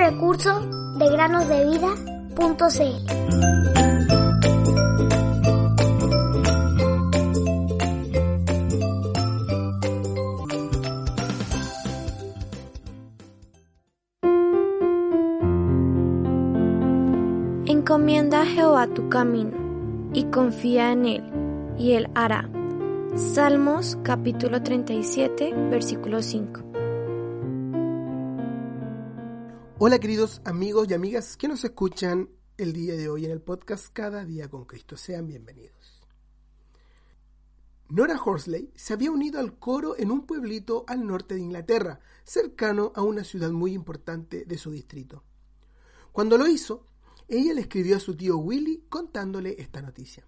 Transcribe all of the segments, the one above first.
Recurso de granosdevida.cl. Encomienda a Jehová tu camino y confía en él, y él hará. Salmos capítulo 37, versículo 5. Hola queridos amigos y amigas que nos escuchan el día de hoy en el podcast Cada día con Cristo. Sean bienvenidos. Nora Horsley se había unido al coro en un pueblito al norte de Inglaterra, cercano a una ciudad muy importante de su distrito. Cuando lo hizo, ella le escribió a su tío Willy contándole esta noticia.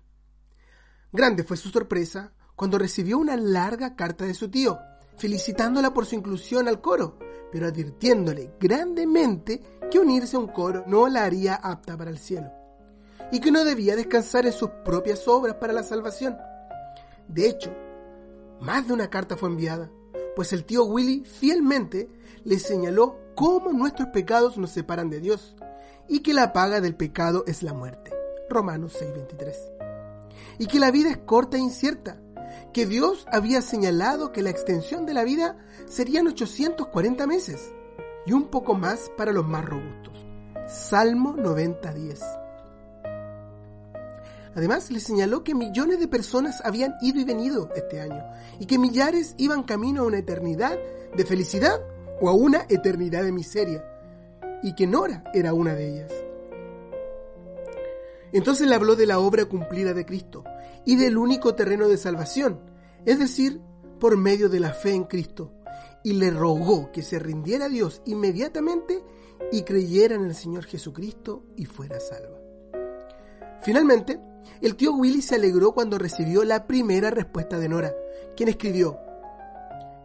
Grande fue su sorpresa cuando recibió una larga carta de su tío, felicitándola por su inclusión al coro, pero advirtiéndole grandemente que unirse a un coro no la haría apta para el cielo, y que no debía descansar en sus propias obras para la salvación. De hecho, más de una carta fue enviada, pues el tío Willy fielmente le señaló cómo nuestros pecados nos separan de Dios, y que la paga del pecado es la muerte. Romanos 6:23. Y que la vida es corta e incierta, que Dios había señalado que la extensión de la vida serían 840 meses y un poco más para los más robustos. Salmo 90:10. Además, le señaló que millones de personas habían ido y venido este año y que millares iban camino a una eternidad de felicidad o a una eternidad de miseria y que Nora era una de ellas. Entonces le habló de la obra cumplida de Cristo y del único terreno de salvación, es decir, por medio de la fe en Cristo, y le rogó que se rindiera a Dios inmediatamente y creyera en el Señor Jesucristo y fuera salva. Finalmente, el tío Willy se alegró cuando recibió la primera respuesta de Nora, quien escribió,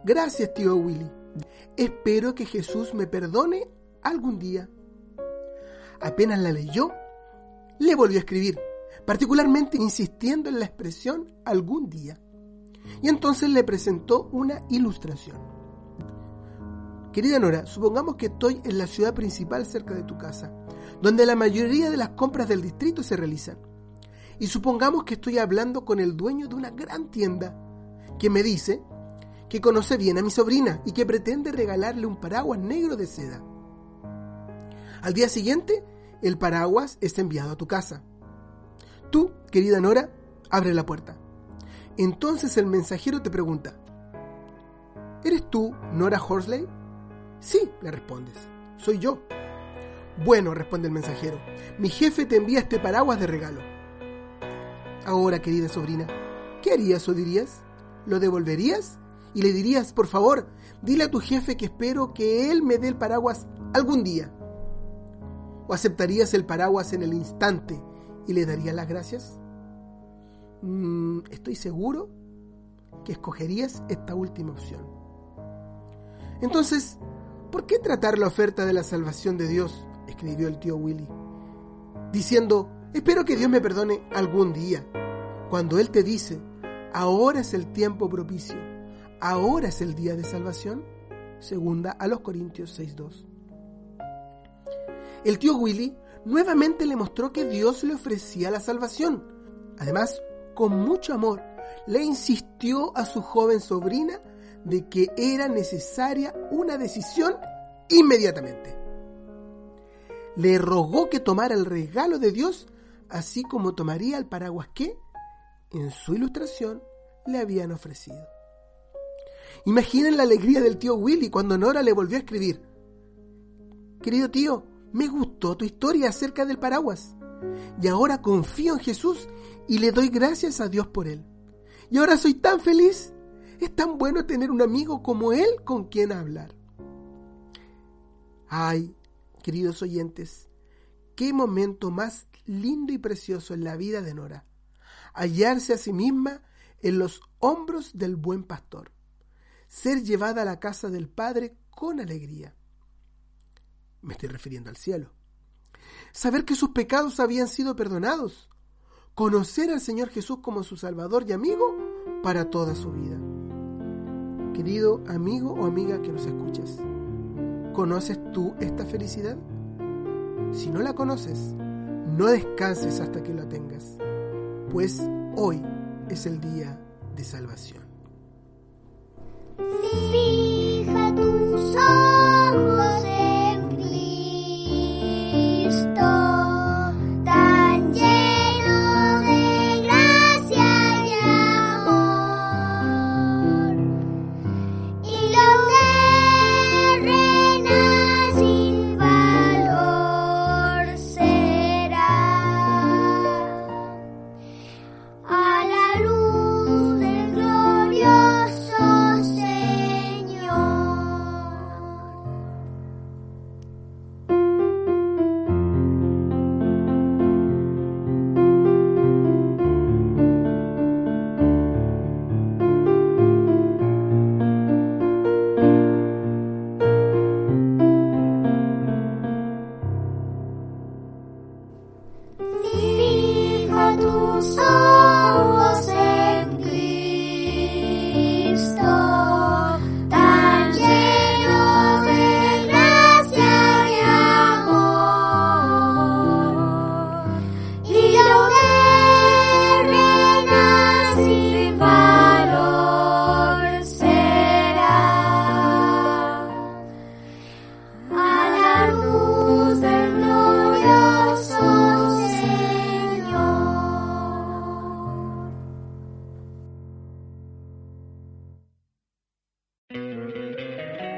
Gracias tío Willy, espero que Jesús me perdone algún día. Apenas la leyó, le volvió a escribir, particularmente insistiendo en la expresión algún día. Y entonces le presentó una ilustración. Querida Nora, supongamos que estoy en la ciudad principal cerca de tu casa, donde la mayoría de las compras del distrito se realizan. Y supongamos que estoy hablando con el dueño de una gran tienda, que me dice que conoce bien a mi sobrina y que pretende regalarle un paraguas negro de seda. Al día siguiente, el paraguas es enviado a tu casa. Tú, querida Nora, abre la puerta. Entonces el mensajero te pregunta, ¿Eres tú Nora Horsley? Sí, le respondes, soy yo. Bueno, responde el mensajero, mi jefe te envía este paraguas de regalo. Ahora, querida sobrina, ¿qué harías o dirías? ¿Lo devolverías? Y le dirías, por favor, dile a tu jefe que espero que él me dé el paraguas algún día. ¿O aceptarías el paraguas en el instante y le darías las gracias? Mm, estoy seguro que escogerías esta última opción. Entonces, ¿por qué tratar la oferta de la salvación de Dios? escribió el tío Willy, diciendo, espero que Dios me perdone algún día, cuando Él te dice, ahora es el tiempo propicio, ahora es el día de salvación. Segunda a los Corintios 6.2. El tío Willy nuevamente le mostró que Dios le ofrecía la salvación. Además, con mucho amor, le insistió a su joven sobrina de que era necesaria una decisión inmediatamente. Le rogó que tomara el regalo de Dios, así como tomaría el paraguas que, en su ilustración, le habían ofrecido. Imaginen la alegría del tío Willy cuando Nora le volvió a escribir. Querido tío, me gustó tu historia acerca del paraguas. Y ahora confío en Jesús y le doy gracias a Dios por él. Y ahora soy tan feliz. Es tan bueno tener un amigo como él con quien hablar. Ay, queridos oyentes, qué momento más lindo y precioso en la vida de Nora. Hallarse a sí misma en los hombros del buen pastor. Ser llevada a la casa del Padre con alegría. Me estoy refiriendo al cielo. Saber que sus pecados habían sido perdonados. Conocer al Señor Jesús como su Salvador y amigo para toda su vida. Querido amigo o amiga que nos escuchas, ¿conoces tú esta felicidad? Si no la conoces, no descanses hasta que la tengas, pues hoy es el día de salvación. Fija tus ojos